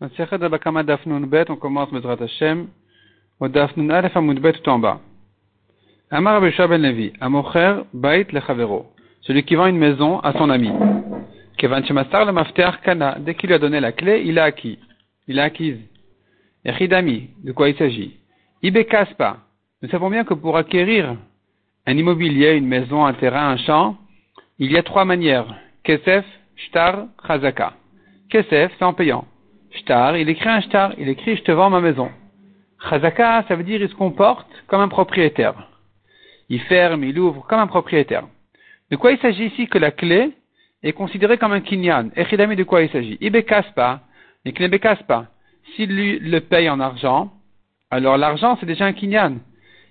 on commence Bezrat Hashem, au Dafnun Aleph Amud Bet tout en bas. Amar Abisha Ben Levi, Amocher Bait Lechavero, celui qui vend une maison à son ami. Kevan Shemastar dès qu'il lui a donné la clé, il a acquis. Il a acquise. Echidami, de quoi il s'agit? Ibe Kaspa, nous savons bien que pour acquérir un immobilier, une maison, un terrain, un champ, il y a trois manières. Kesef, Shtar, Chazaka. Kesef, c'est en payant. Shtar, il écrit un shtar, il écrit je te vends ma maison. Chazaka, ça veut dire il se comporte comme un propriétaire. Il ferme, il ouvre comme un propriétaire. De quoi il s'agit ici que la clé est considérée comme un kinyan? Echidami, de quoi il s'agit? Mais qu'il ne pas. S'il lui le paye en argent, alors l'argent c'est déjà un kinyan.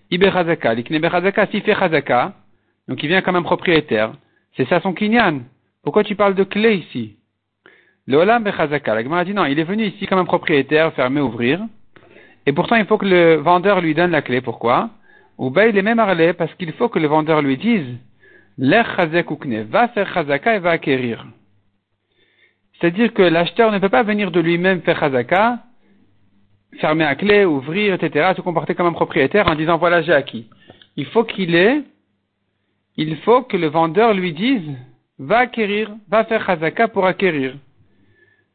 Ibe chazaka, l'iknebe chazaka, s'il fait chazaka, donc il vient comme un propriétaire, c'est ça son kinyan. Pourquoi tu parles de clé ici? Le Olam Bechazaka, la Gemara dit non, il est venu ici comme un propriétaire, fermer, ouvrir. Et pourtant, il faut que le vendeur lui donne la clé. Pourquoi? Ou ben, il est même arlé parce qu'il faut que le vendeur lui dise L'er chazak va faire chazaka et va acquérir. C'est-à-dire que l'acheteur ne peut pas venir de lui-même faire chazaka, fermer la clé, ouvrir, etc., se comporter comme un propriétaire en disant voilà, j'ai acquis. Il faut qu'il ait, il faut que le vendeur lui dise va acquérir, va faire chazaka pour acquérir.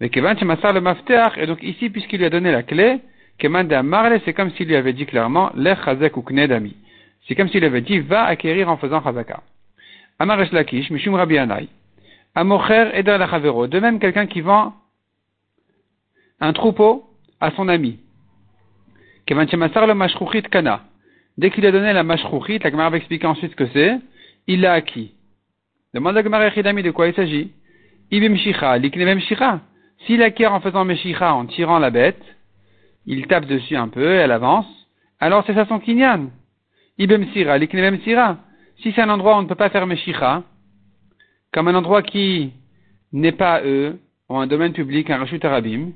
Mais le Mafteach, et donc ici, puisqu'il lui a donné la clé, de Amarle, c'est comme s'il lui avait dit clairement, Lech ou. C'est comme s'il avait dit, va acquérir en faisant Chazaka. Amaresh Lakish, Mishum Rabbi Anai. Amocher Eder. De même, quelqu'un qui vend un troupeau à son ami. Le Kana. Dès qu'il a donné la Mashruchit, la Gemara va expliquer ensuite ce que c'est, il l'a acquis. Demande à Gemara de quoi il s'agit. Ibim Shicha, Liknevem Shicha. S'il acquiert en faisant Meshicha, en tirant la bête, il tape dessus un peu, elle avance, alors c'est ça son kinyan. Ibem sira, l'iknebem sira. Si c'est un endroit où on ne peut pas faire Meshicha, comme un endroit qui n'est pas eux, ou un domaine public, un rachut arabim,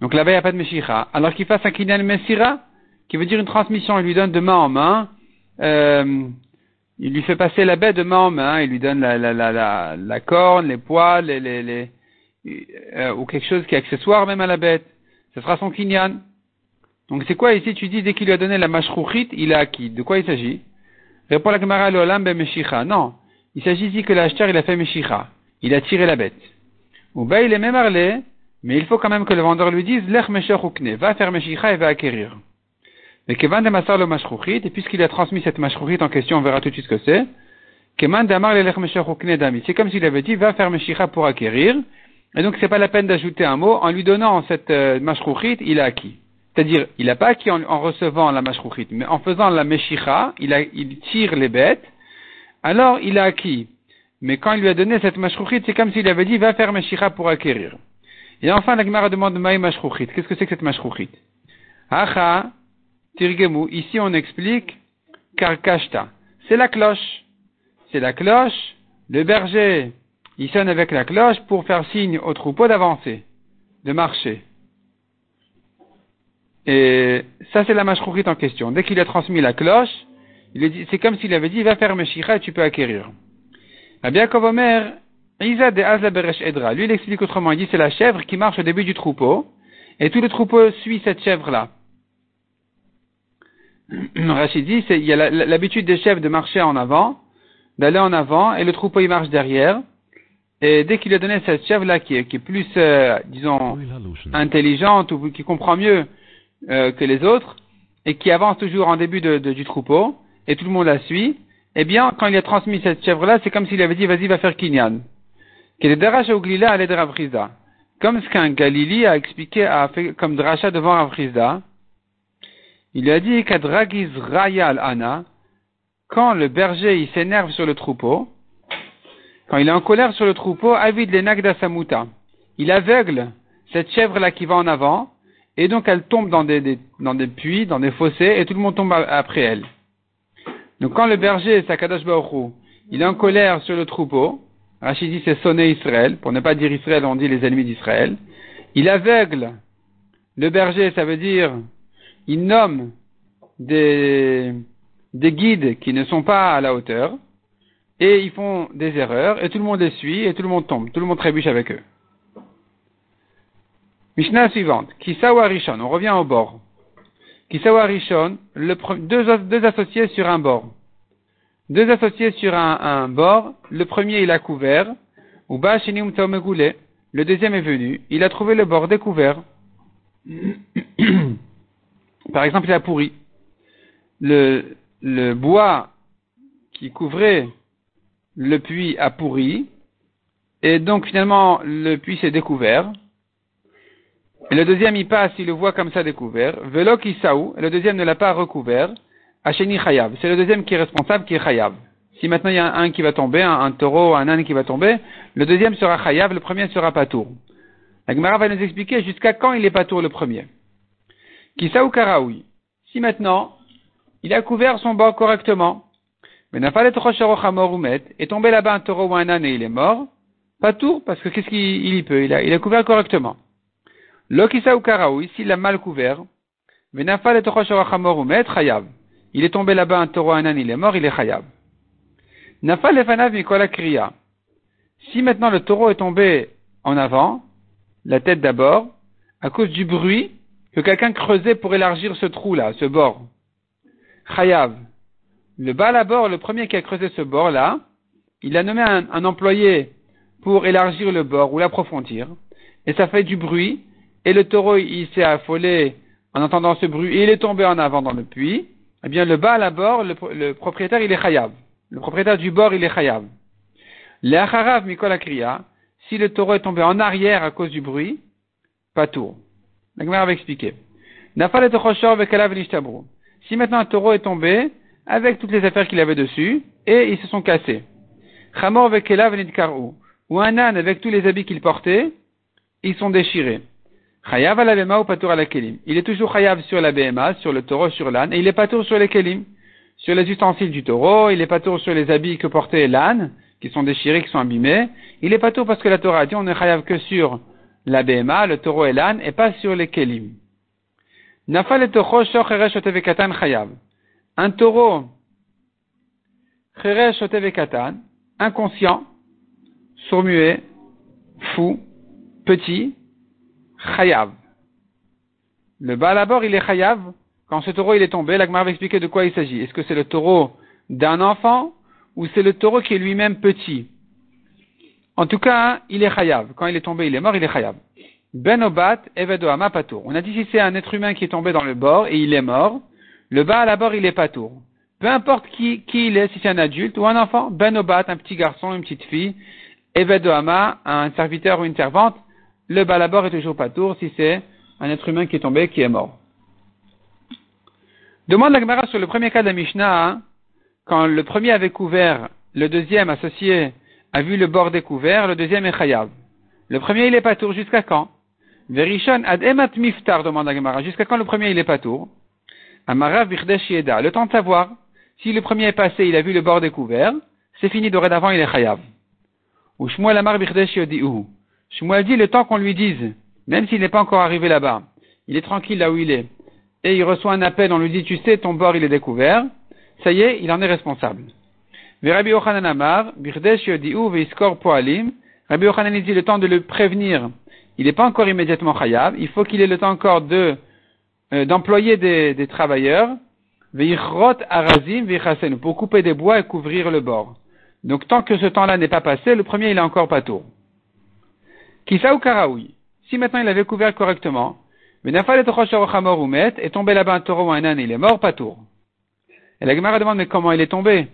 donc là-bas il n'y a pas de Meshicha, alors qu'il fasse un kinyan Mesira, qui veut dire une transmission, il lui donne de main en main, euh, il lui fait passer la bête de main en main, il lui donne la, la, corne, les poils, les euh, ou quelque chose qui est accessoire même à la bête. Ce sera son kinyan. Donc c'est quoi ici? Tu dis dès qu'il lui a donné la mashrouchit, il a acquis. De quoi il s'agit? Répond la Gemara l'olam ben. Non, il s'agit ici que l'acheteur il a fait meshicha. Il a tiré la bête. Ou ben il est même arlé, mais il faut quand même que le vendeur lui dise l'ech meshachukne, va faire meshicha et va acquérir. Mais kevan de masar le mashrouchit, et puisqu'il a transmis cette mashrouchit en question, on verra tout de suite ce que c'est. Keman damar le lech dami. C'est comme s'il avait dit va faire meshicha pour acquérir. Et donc, c'est pas la peine d'ajouter un mot. En lui donnant cette euh, il a acquis. C'est-à-dire, il n'a pas acquis en, recevant la mashrouchit, mais en faisant la meshicha, il, a, il tire les bêtes, alors il a acquis. Mais quand il lui a donné cette mashrouchit, c'est comme s'il avait dit, va faire meshicha pour acquérir. Et enfin, la Gemara demande, maï mashrouchit. Qu'est-ce que c'est que cette mashrouchit? Acha, tirgemu. Ici, on explique, karkashta. C'est la cloche. C'est la cloche. Le berger, il sonne avec la cloche pour faire signe au troupeau d'avancer, de marcher. Et ça, c'est la mashrouchit en question. Dès qu'il a transmis la cloche, c'est comme s'il avait dit, va faire Meshicha et tu peux acquérir. Rabbi Yaakov Omer, Isa de Azla Beresh Edra. Lui, il explique autrement. Il dit, c'est la chèvre qui marche au début du troupeau, et tout le troupeau suit cette chèvre-là. Rachid dit, il y a l'habitude des chèvres de marcher en avant, d'aller en avant, et le troupeau il marche derrière. Et dès qu'il a donné cette chèvre-là qui est, qui est plus, euh, disons, intelligente ou qui comprend mieux euh, que les autres, et qui avance toujours en début de, du troupeau, et tout le monde la suit, eh bien, quand il a transmis cette chèvre-là, c'est comme s'il avait dit, vas-y, va faire Kinyan. Comme ce qu'un Galili a expliqué, a fait comme dracha devant Avrizda, il a dit qu'Adragiz Rayal Ana, quand le berger il s'énerve sur le troupeau, quand il est en colère sur le troupeau, avid les samuta. Il aveugle cette chèvre-là qui va en avant, et donc elle tombe dans des, dans des puits, dans des fossés, et tout le monde tombe après elle. Donc quand le berger, Sakadash Baruch il est en colère sur le troupeau, Rachid dit c'est sonner Israël, pour ne pas dire Israël, on dit les ennemis d'Israël, il aveugle le berger, ça veut dire, il nomme des, des guides qui ne sont pas à la hauteur, et ils font des erreurs, et tout le monde les suit, et tout le monde tombe, tout le monde trébuche avec eux. Mishnah suivante. Kisawa Rishon. On revient au bord. Kisawa Rishon, deux, associés sur un bord. Deux associés sur un, bord. Le premier, il a couvert. Ou Le deuxième est venu. Il a trouvé le bord découvert. Par exemple, il a pourri. Le bois qui couvrait le puits a pourri. Et donc, finalement, le puits s'est découvert. Et le deuxième, il passe, il le voit comme ça découvert. Velo saou, et le deuxième ne l'a pas recouvert. Hacheni chayav. C'est le deuxième qui est responsable, qui est chayav. Si maintenant il y a un qui va tomber, un, taureau, un âne qui va tomber, le deuxième sera chayav, le premier sera patour. La Gemara va nous expliquer jusqu'à quand il est patour le premier. Kisaou karaoui. Si maintenant, il a couvert son bord correctement, est tombé là-bas un taureau ou un âne et il est mort, patour, parce que qu'est-ce qu'il y peut il a, il a couvert correctement. Lokisa ou karaoui, s'il a mal couvert, n'a pas chayav. Il est tombé là-bas un taureau, un âne, il est mort, il est chayav. Nafal lefanav mikola kriya. Si maintenant le taureau est tombé en avant, la tête d'abord, à cause du bruit que quelqu'un creusait pour élargir ce trou-là, ce bord. Chayav. Le bas à bord, le premier qui a creusé ce bord-là, il a nommé un, un employé pour élargir le bord ou l'approfondir, et ça fait du bruit, et le taureau, il s'est affolé en entendant ce bruit, et il est tombé en avant dans le puits, eh bien, le bas à bord, le, propriétaire, il est chayav. Le propriétaire du bord, il est chayav. Le acharav mikol kriya, si le taureau est tombé en arrière à cause du bruit, pas tour. La va expliquer. Si maintenant un taureau est tombé avec toutes les affaires qu'il avait dessus et ils se sont cassés. Ou un âne avec tous les habits qu'il portait, ils sont déchirés. Chayav à la ou patour à la kelim. Il est toujours chayav sur la BMA, sur le taureau, sur l'âne, et il est patour sur les kelim. Sur les ustensiles du taureau, il est patour sur les habits que portait l'âne, qui sont déchirés, qui sont abîmés. Il est patour parce que la Torah a dit on ne chayav que sur la BMA, le taureau et l'âne, et pas sur les kelim. Nafal et chayav. Un taureau, inconscient, sourd-muet, fou, petit, chayav. Le bas à il est chayav. Quand ce taureau il est tombé, l'Agmar va expliquer de quoi il s'agit. Est-ce que c'est le taureau d'un enfant ou c'est le taureau qui est lui-même petit? En tout cas, il est chayav. Quand il est tombé, il est mort, il est chayav. Ben obat patour. On a dit si c'est un être humain qui est tombé dans le bord et il est mort, le bas à la bord il est patour. Peu importe qui, il est, si c'est un adulte ou un enfant, ben obat, un petit garçon, une petite fille, evedoama, un serviteur ou une servante, le balabor est toujours pas tour si c'est un être humain qui est tombé, qui est mort. Demande la Gemara sur le premier cas de la Mishnah, hein. quand le premier avait couvert, le deuxième associé a vu le bord découvert, le deuxième est chayav. Le premier il est pas tour jusqu'à quand? Verishon ad emat miftar demande la Gemara, jusqu'à quand le premier il est pas tour Amara le temps de savoir si le premier est passé, il a vu le bord découvert, c'est fini dorénavant il est chayav. Ou Shmuel Amar birdesh Shmuel dit le temps qu'on lui dise, même s'il n'est pas encore arrivé là-bas, il est tranquille là où il est, et il reçoit un appel, on lui dit, tu sais, ton bord il est découvert, ça y est, il en est responsable. Rabbi Yochanan Amar, Birdesh Yodi'u Veiskor Poalim, Rabbi Yochanan dit le temps de le prévenir, il n'est pas encore immédiatement khayab, il faut qu'il ait le temps encore de, euh, d'employer des, des travailleurs, Veichrot Arazim Veichasen, pour couper des bois et couvrir le bord. Donc tant que ce temps-là n'est pas passé, le premier il est encore pas tôt. Kisa ou Karaoui. Si maintenant il avait couvert correctement, est tombé là-bas un taureau ou un âne, il est mort, pas tour. Et la Gemara demande, mais comment il est tombé?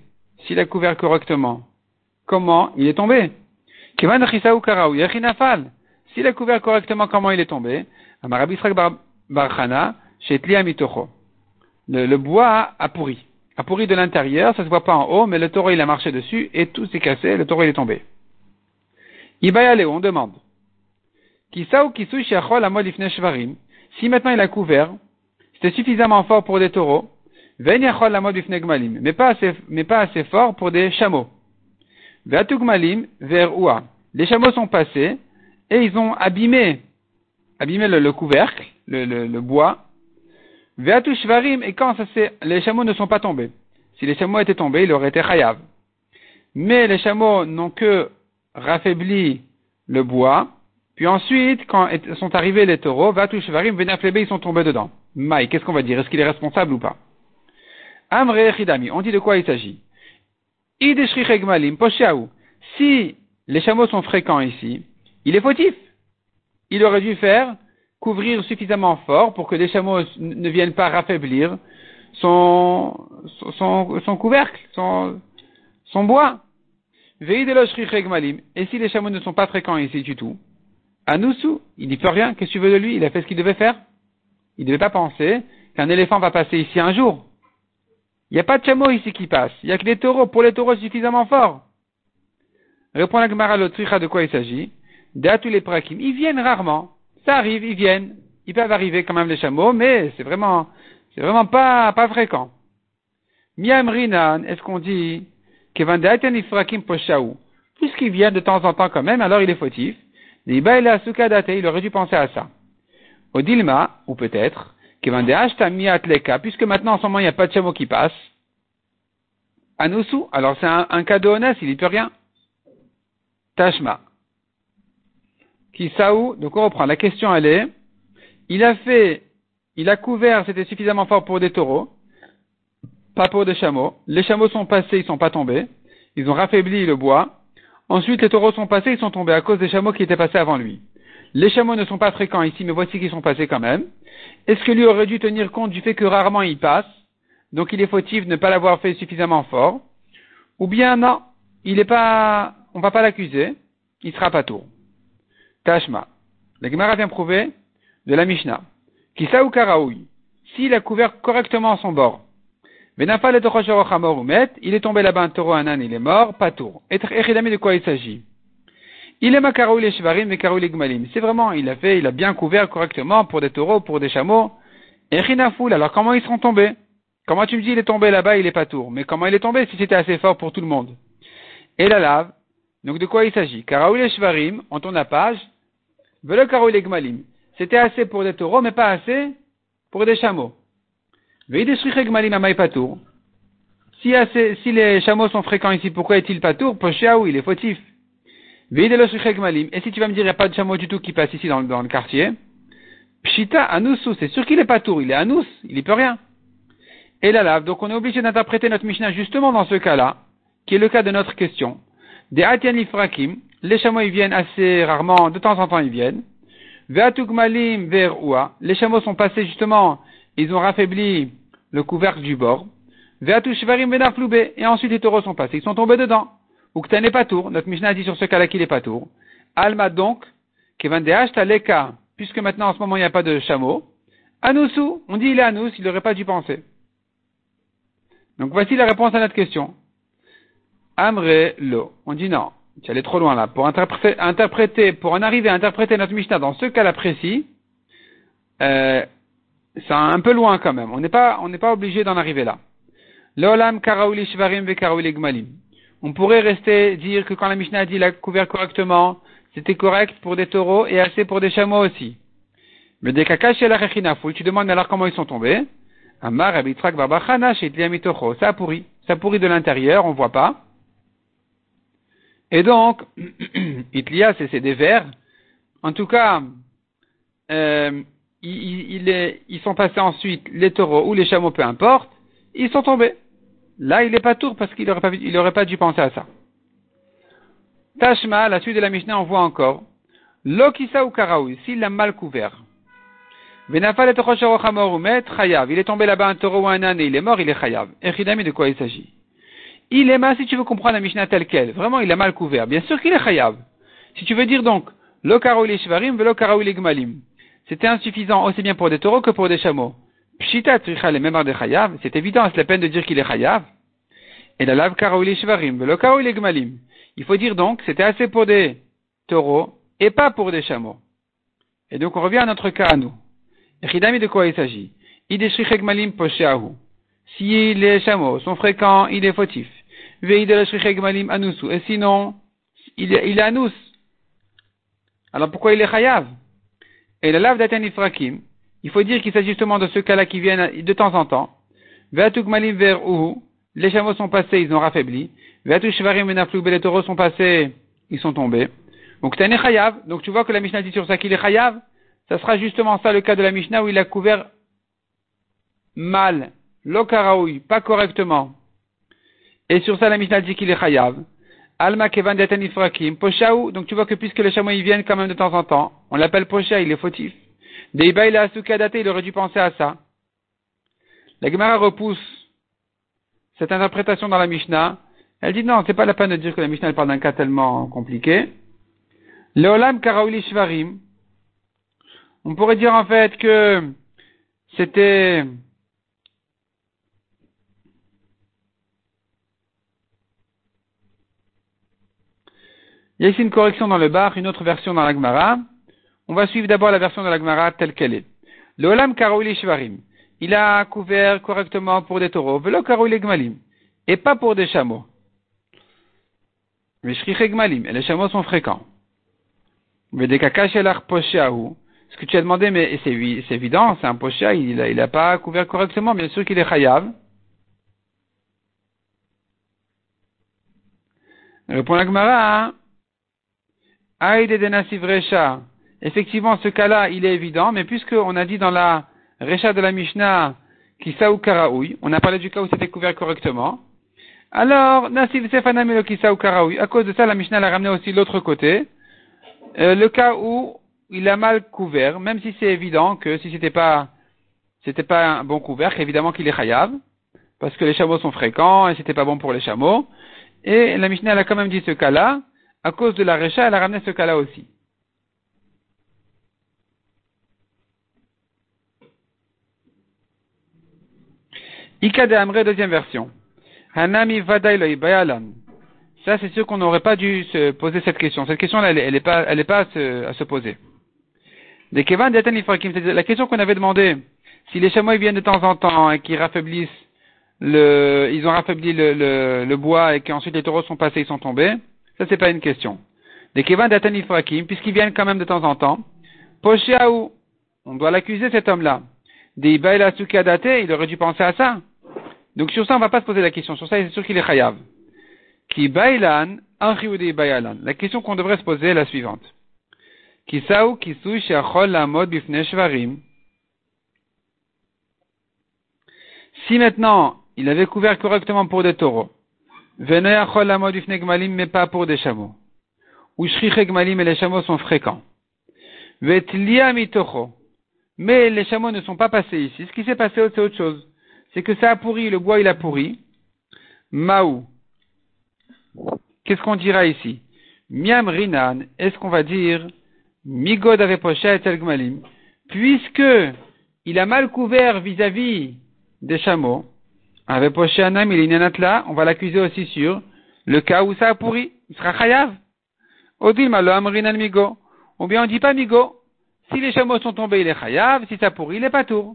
S'il a couvert correctement. Comment il est tombé? S'il a couvert correctement, comment il est tombé? Le, le bois a pourri. A pourri de l'intérieur, ça se voit pas en haut, mais le taureau il a marché dessus et tout s'est cassé, le taureau il est tombé. aller, on demande. Si maintenant il a couvert, c'était suffisamment fort pour des taureaux, mais pas assez, mais pas assez fort pour des chameaux. Les chameaux sont passés et ils ont abîmé, le, couvercle, le, le, bois. Et quand ça les chameaux ne sont pas tombés. Si les chameaux étaient tombés, il aurait été chayav. Mais les chameaux n'ont que raffaibli le bois, Puis ensuite, quand sont arrivés les taureaux, Vatu Shvarim, Venaflebe, ils sont tombés dedans. Maï, qu'est-ce qu'on va dire? Est-ce qu'il est responsable ou pas? Amre Chidami, on dit de quoi il s'agit Si les chameaux sont fréquents ici, il est fautif. Il aurait dû faire couvrir suffisamment fort pour que les chameaux ne viennent pas raffaiblir son, son, son couvercle, son, son bois. Et si les chameaux ne sont pas fréquents ici du tout, Anoussou, il n'y peut rien, qu'est-ce que tu veux de lui? Il a fait ce qu'il devait faire. Il ne devait pas penser qu'un éléphant va passer ici un jour. Il n'y a pas de chameau ici qui passe. Il n'y a que des taureaux. Pour les taureaux suffisamment forts. Répond la Gemara de quoi il s'agit? tous les prakim. Ils viennent rarement. Ça arrive, ils viennent. Ils peuvent arriver quand même les chameaux, mais c'est vraiment, c'est vraiment pas, pas fréquent. Miam Rinan, est-ce qu'on dit Puisqu'il vient de temps en temps quand même, alors il est fautif. Il aurait dû penser à ça. Odilma, ou peut-être, puisque maintenant en ce moment il n'y a pas de chameau qui passe. Anusu, alors c'est un, un, cadeau honnête, il n'y peut rien. Tashma. Kisaou, donc on reprend. La question elle est, il a fait, il a couvert, c'était suffisamment fort pour des taureaux, pas pour des chameaux. Les chameaux sont passés, ils sont pas tombés. Ils ont raffaibli le bois. Ensuite, les taureaux sont passés, ils sont tombés à cause des chameaux qui étaient passés avant lui. Les chameaux ne sont pas fréquents ici, mais voici qu'ils sont passés quand même. Est-ce que lui aurait dû tenir compte du fait que rarement il passe, donc il est fautif de ne pas l'avoir fait suffisamment fort, ou bien non, il est pas, on va pas l'accuser, il sera pas tour. Tashma. La Gemara vient prouver de la Mishnah. Kisa ou Karaoui. S'il a couvert correctement son bord, il est tombé là-bas un taureau, un âne, il est mort, pas tour. Et de quoi il s'agit? Il est makaroui les shvarim et les gmalim. C'est vraiment, il a fait, il a bien couvert correctement pour des taureaux, pour des chameaux. Et alors comment ils seront tombés? Comment tu me dis il est tombé là-bas, il est pas tour? Mais comment il est tombé si c'était assez fort pour tout le monde? Et la lave, donc de quoi il s'agit? Karaoul les shvarim, on tourne la page. Velo karaoul les gmalim. C'était assez pour des taureaux, mais pas assez pour des chameaux. Amay tour. Si, si les chameaux sont fréquents ici, pourquoi est-il pas tour? Il est fautif. Et si tu vas me dire, il n'y a pas de chameau du tout qui passe ici dans, le quartier, Pshita Anoussou, c'est sûr qu'il n'est pas tour, il est Anous, il n'y peut rien. Et la lave, donc on est obligé d'interpréter notre Mishnah justement dans ce cas-là, qui est le cas de notre question. Des Atian Ifrakim, les chameaux ils viennent assez rarement, de temps en temps ils viennent. Ve'atugmalim ve'er'ua, les chameaux sont passés justement, ils ont raffaibli le couvercle du bord. Ve'atu shvarim et ensuite les taureaux sont passés, ils sont tombés dedans n'est pas tour. Notre Mishnah dit sur ce cas-là qu'il n'est pas tour. Alma donc, Kevan leka, puisque maintenant en ce moment il n'y a pas de chameau. Anoussou, on dit il est Anous, il n'aurait pas dû penser. Donc voici la réponse à notre question. Amre lo. On dit non, tu allais trop loin là. Pour interpréter, pour en arriver à interpréter notre Mishnah dans ce cas-là précis, euh, c'est un peu loin quand même. On n'est pas, on n'est pas obligé d'en arriver là. Lolam karaouli shvarim ve karaouli gmalim on pourrait rester dire que quand la Mishnah a dit la couvert correctement, c'était correct pour des taureaux et assez pour des chameaux aussi. Mais des kakash et la tu demandes alors comment ils sont tombés. Amar abitrak barbachana Ça pourrit. Ça pourrit de l'intérieur, on voit pas. Et donc, Itlia, c'est des vers. En tout cas, euh, ils sont passés ensuite, les taureaux ou les chameaux, peu importe, ils sont tombés. Là, il n'est pas tour parce qu'il n'aurait pas, pas dû penser à ça. Tashma, la suite de la Mishnah, on voit encore. Lokisa ou Karaoui, s'il l'a mal couvert. Venafal et chayav. Il est tombé là-bas un taureau ou un âne et il est mort, il est chayav. Echidami, de quoi il s'agit? Il est mal, si tu veux comprendre la Mishnah telle qu'elle. Vraiment, il a mal couvert. Bien sûr qu'il est chayav. Si tu veux dire donc, lo les shvarim, velo les gmalim. C'était insuffisant aussi bien pour des taureaux que pour des chameaux. Pshita tricha les de chayav, c'est évident, c'est la peine de dire qu'il est chayav. Et la lave karaouli shvarim, le karaouli gmalim. Il faut dire donc, c'était assez pour des taureaux et pas pour des chameaux. Et donc on revient à notre cas à nous. Echidami de quoi il s'agit? Si les chameaux sont fréquents, il est fautif. Et sinon, il est, anus. Alors pourquoi il est chayav? Et la lave d'Atan Ifrakim, il faut dire qu'il s'agit justement de ceux cas-là qui viennent de temps en temps. vers les chameaux sont passés, ils ont raffaibli. les taureaux sont passés, ils sont tombés. Donc chayav. Donc tu vois que la Mishnah dit sur ça qu'il est chayav. Ça sera justement ça le cas de la Mishnah où il a couvert mal, l'okaraoui, pas correctement. Et sur ça la Mishnah dit qu'il est chayav. Alma kevan ifrakim. Poshaou. Donc tu vois que puisque les chameaux ils viennent quand même de temps en temps, on l'appelle posha, il est fautif. Deiba il a il aurait dû penser à ça. La Gemara repousse cette interprétation dans la Mishnah. Elle dit non, c'est pas la peine de dire que la Mishnah parle d'un cas tellement compliqué. Leolam karaouli shvarim. On pourrait dire en fait que c'était Il y a ici une correction dans le bar, une autre version dans la Gemara. On va suivre d'abord la version de la Gemara telle qu'elle est. Le Olam Karouli Shvarim. Il a couvert correctement pour des taureaux. Velo Karouli Gmalim. Et pas pour des chameaux. Mais Gmalim. Et les chameaux sont fréquents. Mais des Ce que tu as demandé, mais c'est évident, c'est un pocha, il n'a pas couvert correctement. Bien sûr qu'il est chayav. Répond la Gemara. Hein. Effectivement, ce cas-là, il est évident, mais puisqu'on a dit dans la Recha de la Mishnah, Kisaou Karaoui, on a parlé du cas où c'était couvert correctement, alors, Nasiv Sefanamilo Kisaou Karaoui, à cause de ça, la Mishnah l'a ramené aussi l'autre côté, euh, le cas où il a mal couvert, même si c'est évident que si c'était pas, c'était pas un bon couvert, évidemment qu'il est chayav, parce que les chameaux sont fréquents et c'était pas bon pour les chameaux. Et la Mishnah elle a quand même dit ce cas-là, à cause de la Récha, elle a ramené ce cas-là aussi. Ika de Amre, deuxième version. Hanami Vadailoi Bayalan. Ça, c'est sûr qu'on n'aurait pas dû se poser cette question. Cette question-là, elle n'est pas, à se, poser. la question qu'on avait demandé, si les chameaux viennent de temps en temps et qu'ils raffaiblissent le, ils ont raffaibli le, le bois et qu'ensuite les taureaux sont passés, ils sont tombés, ça, c'est pas une question. Des Kevan Ifrakim, puisqu'ils viennent quand même de temps en temps, Poshiaou, on doit l'accuser cet homme-là. Des Ibaïla il aurait dû penser à ça. Donc sur ça, on va pas se poser la question. Sur ça, c'est sûr qu'il est chayav. Ki Bailan, La question qu'on devrait se poser est la suivante. Kisaou. Si maintenant, il avait couvert correctement pour des taureaux, mais pas pour des chameaux. Ou gmalim et les chameaux sont fréquents. Mais les chameaux ne sont pas passés ici. Ce qui s'est passé, c'est autre chose. C'est que ça a pourri, le bois il a pourri. Maou. Qu'est-ce qu'on dira ici? Miam rinan, est-ce qu'on va dire Migod avait et gmalim, puisque il a mal couvert vis-à-vis des chameaux, avec poché un il est là, on va l'accuser aussi sur le cas où ça a pourri. Il sera chayav. Amrin migo. Ou bien on dit pas migo. Si les chameaux sont tombés, il est chayav. Si ça pourrit, il est pas tour.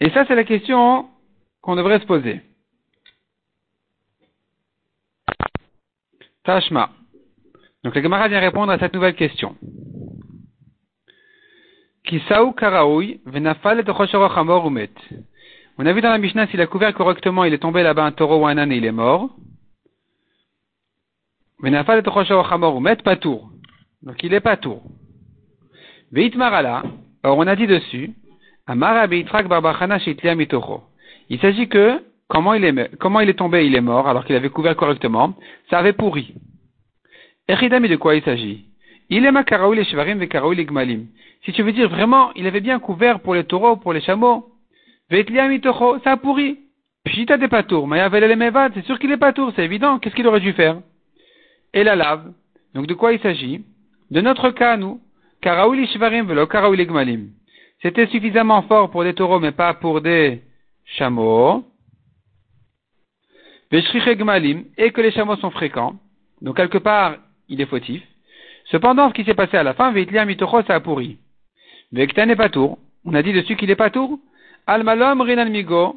Et ça, c'est la question qu'on devrait se poser. Tashma. Donc le Gemara vient répondre à cette nouvelle question. Karaoui. On a vu dans la Mishnah s'il a couvert correctement, il est tombé là-bas un taureau ou un âne et il est mort. Umet. Donc il est patour. Veit. Or on a dit dessus. Il s'agit que comment il est comment il est tombé, il est mort alors qu'il avait couvert correctement. Ça avait pourri. Echidami, de quoi il s'agit? Il est makaraoui les shivarim ve les gmalim. Si tu veux dire vraiment, il avait bien couvert pour les taureaux, pour les chameaux. Vetliamitocho, ça a pourri. Pshita des patours, Mayavel mevad, c'est sûr qu'il est patour, c'est évident. Qu'est-ce qu'il aurait dû faire? Et la lave. Donc de quoi il s'agit? De notre cas, nous. Karaouli shivarim velo karaouli gmalim. C'était suffisamment fort pour des taureaux, mais pas pour des chameaux. gmalim, et que les chameaux sont fréquents. Donc quelque part, il est fautif. Cependant, ce qui s'est passé à la fin, Veitlia Mitocho, ça a pourri. Vekta n'est pas tour. On a dit dessus qu'il n'est pas tour. Almalom Rinan Migo.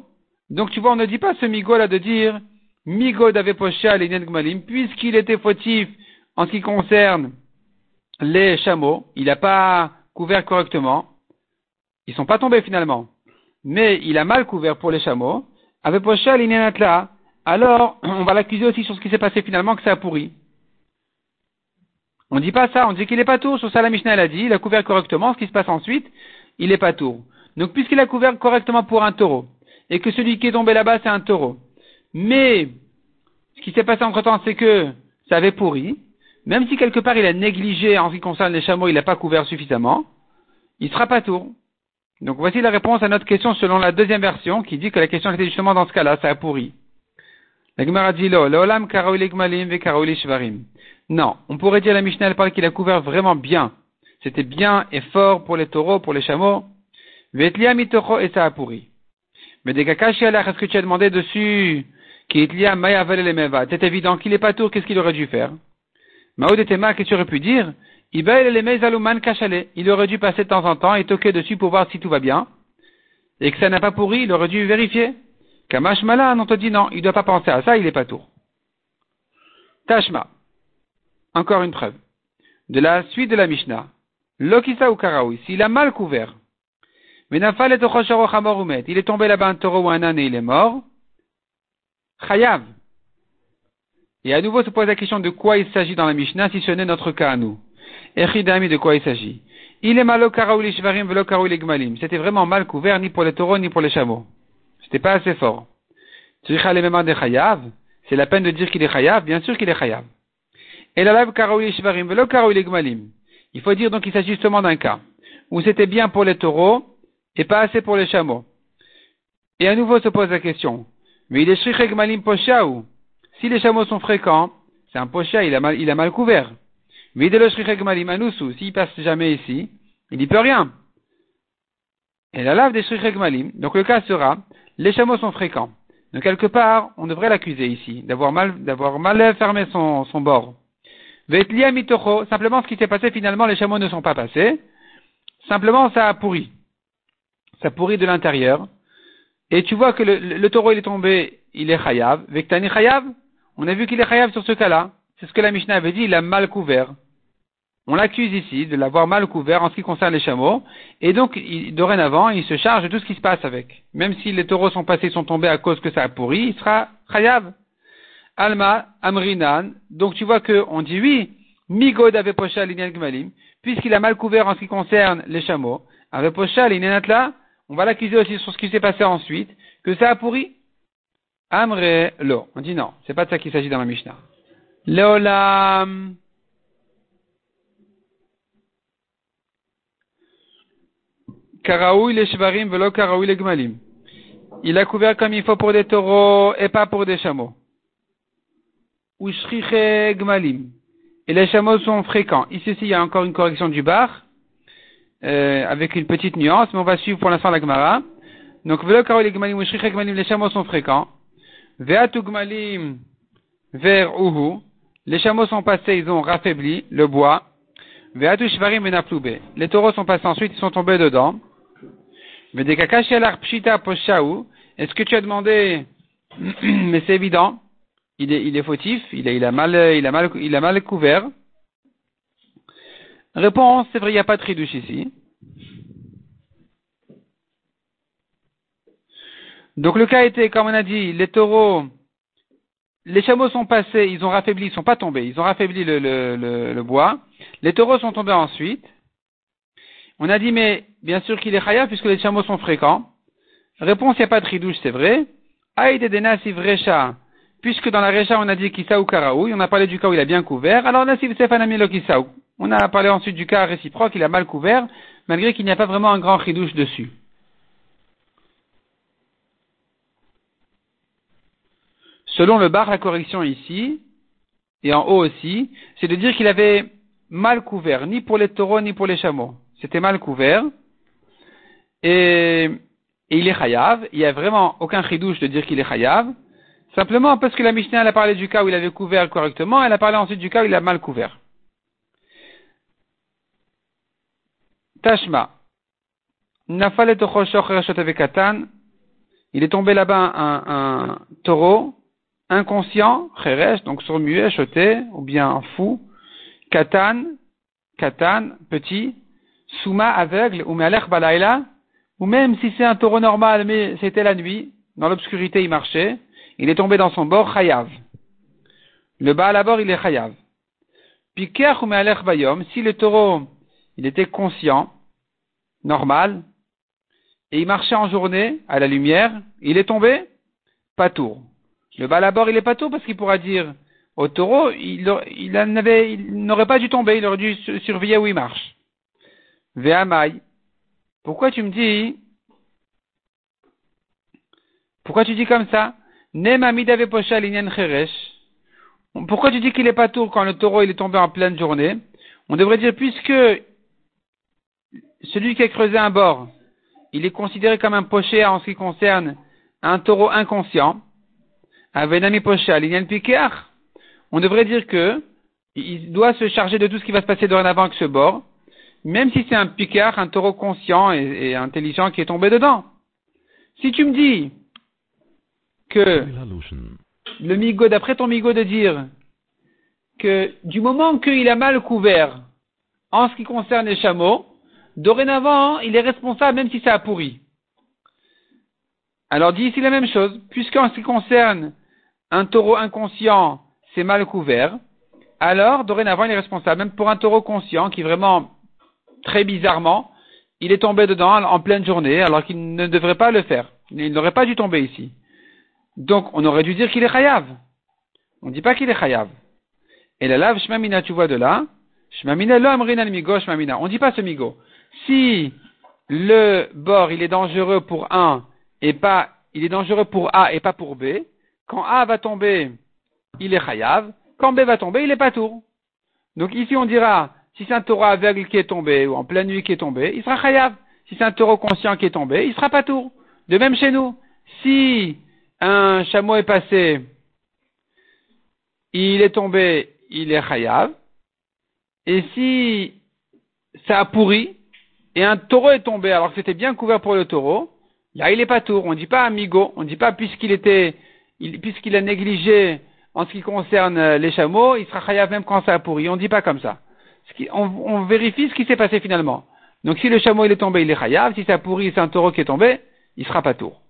Donc tu vois, on ne dit pas ce Migo là de dire Migo d'Aveposha Gmalim, puisqu'il était fautif en ce qui concerne les chameaux. Il n'a pas couvert correctement. Ils sont pas tombés finalement. mais il a mal couvert pour les chameaux, avec Pochal là, alors on va l'accuser aussi sur ce qui s'est passé finalement que ça a pourri. On ne dit pas ça, on dit qu'il n'est pas tour. Sur ça, la elle a dit, il a couvert correctement. Ce qui se passe ensuite, il n'est pas tour. Donc, puisqu'il a couvert correctement pour un taureau, et que celui qui est tombé là-bas, c'est un taureau, mais ce qui s'est passé entre temps, c'est que ça avait pourri, même si quelque part il a négligé en ce qui concerne les chameaux, il n'a pas couvert suffisamment, il sera pas tour. Donc voici la réponse à notre question selon la deuxième version qui dit que la question était justement dans ce cas-là, ça a pourri. La Gemara dit lo, Non, on pourrait dire la Mishnah elle parle qu'il a couvert vraiment bien. C'était bien et fort pour les taureaux, pour les chameaux. Vetlia et ça pourri. Mais des kakashi est-ce que tu as demandé dessus c'est évident qu'il n'est pas tour, qu'est-ce qu'il aurait dû faire? Maoudetema, qu'est-ce que tu aurais pu dire? Il aurait dû passer de temps en temps et toquer dessus pour voir si tout va bien. Et que ça n'a pas pourri, il aurait dû vérifier. Kamash Malan, on te dit non, il ne doit pas penser à ça, il n'est pas tour. Tashma. Encore une preuve. De la suite de la Mishnah. Lokisa ou Karaoui, s'il a mal couvert. Mais il est tombé là-bas un taureau ou un âne et il est mort. Chayav. Et à nouveau se pose la question de quoi il s'agit dans la Mishnah, si ce n'est notre cas à nous. Echidami, de quoi il s'agit? Il est malo gmalim. C'était vraiment mal couvert ni pour les taureaux ni pour les chameaux. C'était pas assez fort. C'est la peine de dire qu'il est chayav, bien sûr qu'il est chayav. Et la lave gmalim. Il faut dire donc qu'il s'agit justement d'un cas où c'était bien pour les taureaux et pas assez pour les chameaux. Et à nouveau se pose la question, mais il est shrichek malim poshaou. Si les chameaux sont fréquents, c'est un posha, il a mal, il a mal couvert. Mais il est le shrichek malim anusu. S'il passe jamais ici, il n'y peut rien. Et la lave des shrichek malim, donc le cas sera, les chameaux sont fréquents. Donc quelque part, on devrait l'accuser ici, d'avoir mal, d'avoir mal fermé son, son bord. Mitocho, simplement ce qui s'est passé finalement, les chameaux ne sont pas passés. Simplement, ça a pourri. Ça pourrit de l'intérieur. Et tu vois que le, taureau il est tombé, il est chayav. Vektani chayav, on a vu qu'il est chayav sur ce cas-là. C'est ce que la Mishnah avait dit, il a mal couvert. On l'accuse ici de l'avoir mal couvert en ce qui concerne les chameaux. Et donc, dorénavant, il se charge de tout ce qui se passe avec. Même si les taureaux sont passés, sont tombés à cause que ça a pourri, il sera chayav. Alma, Amrinan. Donc tu vois que on dit oui, Migod avait pocha gmalim, puisqu'il a mal couvert en ce qui concerne les chameaux. Avait on va l'accuser aussi sur ce qui s'est passé ensuite, que ça a pourri. Amre lo. On dit non, c'est pas de ça qu'il s'agit dans la Mishnah. Leolam. Karaoui les shvarim velo les gmalim. Il a couvert comme il faut pour des taureaux et pas pour des chameaux. Ou gmalim. Et les chameaux sont fréquents. Ici, il y a encore une correction du bar. Euh, avec une petite nuance, mais on va suivre pour l'instant la Gemara. Donc, les chameaux sont fréquents. Ve'atugmalim vers uhu. Les chameaux sont passés, ils ont raffaibli le bois. Ve'atu shvarim Les taureaux sont passés ensuite, ils sont tombés dedans. Est-ce que tu as demandé, mais c'est évident, il est, il fautif, il, a mal, couvert. Réponse, c'est vrai, il n'y a pas de tridouche ici. Donc le cas était, comme on a dit, les taureaux, les chameaux sont passés, ils ont raffaibli, ils sont pas tombés, ils ont raffaibli le, bois. Les taureaux sont tombés ensuite. On a dit, mais bien sûr qu'il est khaya puisque les chameaux sont fréquents. Réponse, il n'y a pas de tridouche, c'est vrai. Nassif Recha, puisque dans la Recha on a dit Kisaou Karaou, on a parlé du cas où il a bien couvert, alors Nassif Sefanami lo Kisaou. On a parlé ensuite du cas réciproque, il a mal couvert, malgré qu'il n'y a pas vraiment un grand ridouche dessus. Selon le bar, la correction ici, et en haut aussi, c'est de dire qu'il avait mal couvert, ni pour les taureaux, ni pour les chameaux. C'était mal couvert. Et, il est chayav. Il n'y a vraiment aucun ridouche de dire qu'il est chayav. Simplement parce que la Mishnah, a parlé du cas où il avait couvert correctement, elle a parlé ensuite du cas où il a mal couvert. Tashma. Il est tombé là-bas un, taureau inconscient, donc sur muet, choté, ou bien fou. Katan, katan, petit. Souma, aveugle, ou me'alech balaïla, ou même si c'est un taureau normal, mais c'était la nuit, dans l'obscurité il marchait, il est tombé dans son bord, chayav. Le Baal à bord, il est chayav. Puis ou bayom, si le taureau, il était conscient, normal, et il marchait en journée, à la lumière, il est tombé, pas tour. Le Baal à bord, il est pas tour parce qu'il pourra dire au taureau, il, il n'aurait pas dû tomber, il aurait dû surveiller où il marche. Ve'amai. Pourquoi tu me dis, pourquoi tu dis comme ça? Pourquoi tu dis qu'il n'est pas tour quand le taureau il est tombé en pleine journée? On devrait dire puisque celui qui a creusé un bord, il est considéré comme un poché en ce qui concerne un taureau inconscient. Avenami poché à On devrait dire que il doit se charger de tout ce qui va se passer dorénavant avec ce bord, même si c'est un picard, un taureau conscient et intelligent qui est tombé dedans. Si tu me dis que le migo, d'après ton migo de dire que du moment qu'il a mal couvert en ce qui concerne les chameaux, dorénavant, il est responsable même si ça a pourri. Alors dis ici la même chose, puisqu'en ce qui concerne un taureau inconscient, c'est mal couvert, alors dorénavant il est responsable, même pour un taureau conscient qui vraiment, très bizarrement, il est tombé dedans en pleine journée alors qu'il ne devrait pas le faire. Il n'aurait pas dû tomber ici. Donc, on aurait dû dire qu'il est chayav. On ne dit pas qu'il est chayav. Et la lave shmamina, tu vois de là, shmamina lo amrina migo shmamina. On ne dit pas ce migo. Si le bord, il est dangereux pour un et pas, il est dangereux pour A et pas pour B, quand A va tomber, il est chayav. Quand B va tomber, il est pas tour. Donc ici, on dira, si c'est un taureau aveugle qui est tombé ou en pleine nuit qui est tombé, il sera chayav. Si c'est un taureau conscient qui est tombé, il sera pas tour. De même chez nous. Si un chameau est passé, il est tombé, il est chayav. Et si ça a pourri, et un taureau est tombé alors que c'était bien couvert pour le taureau, là il n'est pas tour. On ne dit pas amigo, on ne dit pas puisqu'il était, puisqu'il a négligé en ce qui concerne les chameaux, il sera chayav même quand ça a pourri. On ne dit pas comme ça. On, vérifie ce qui s'est passé finalement. Donc si le chameau est tombé, il est chayav. Si ça a pourri, c'est un taureau qui est tombé, il sera pas tour.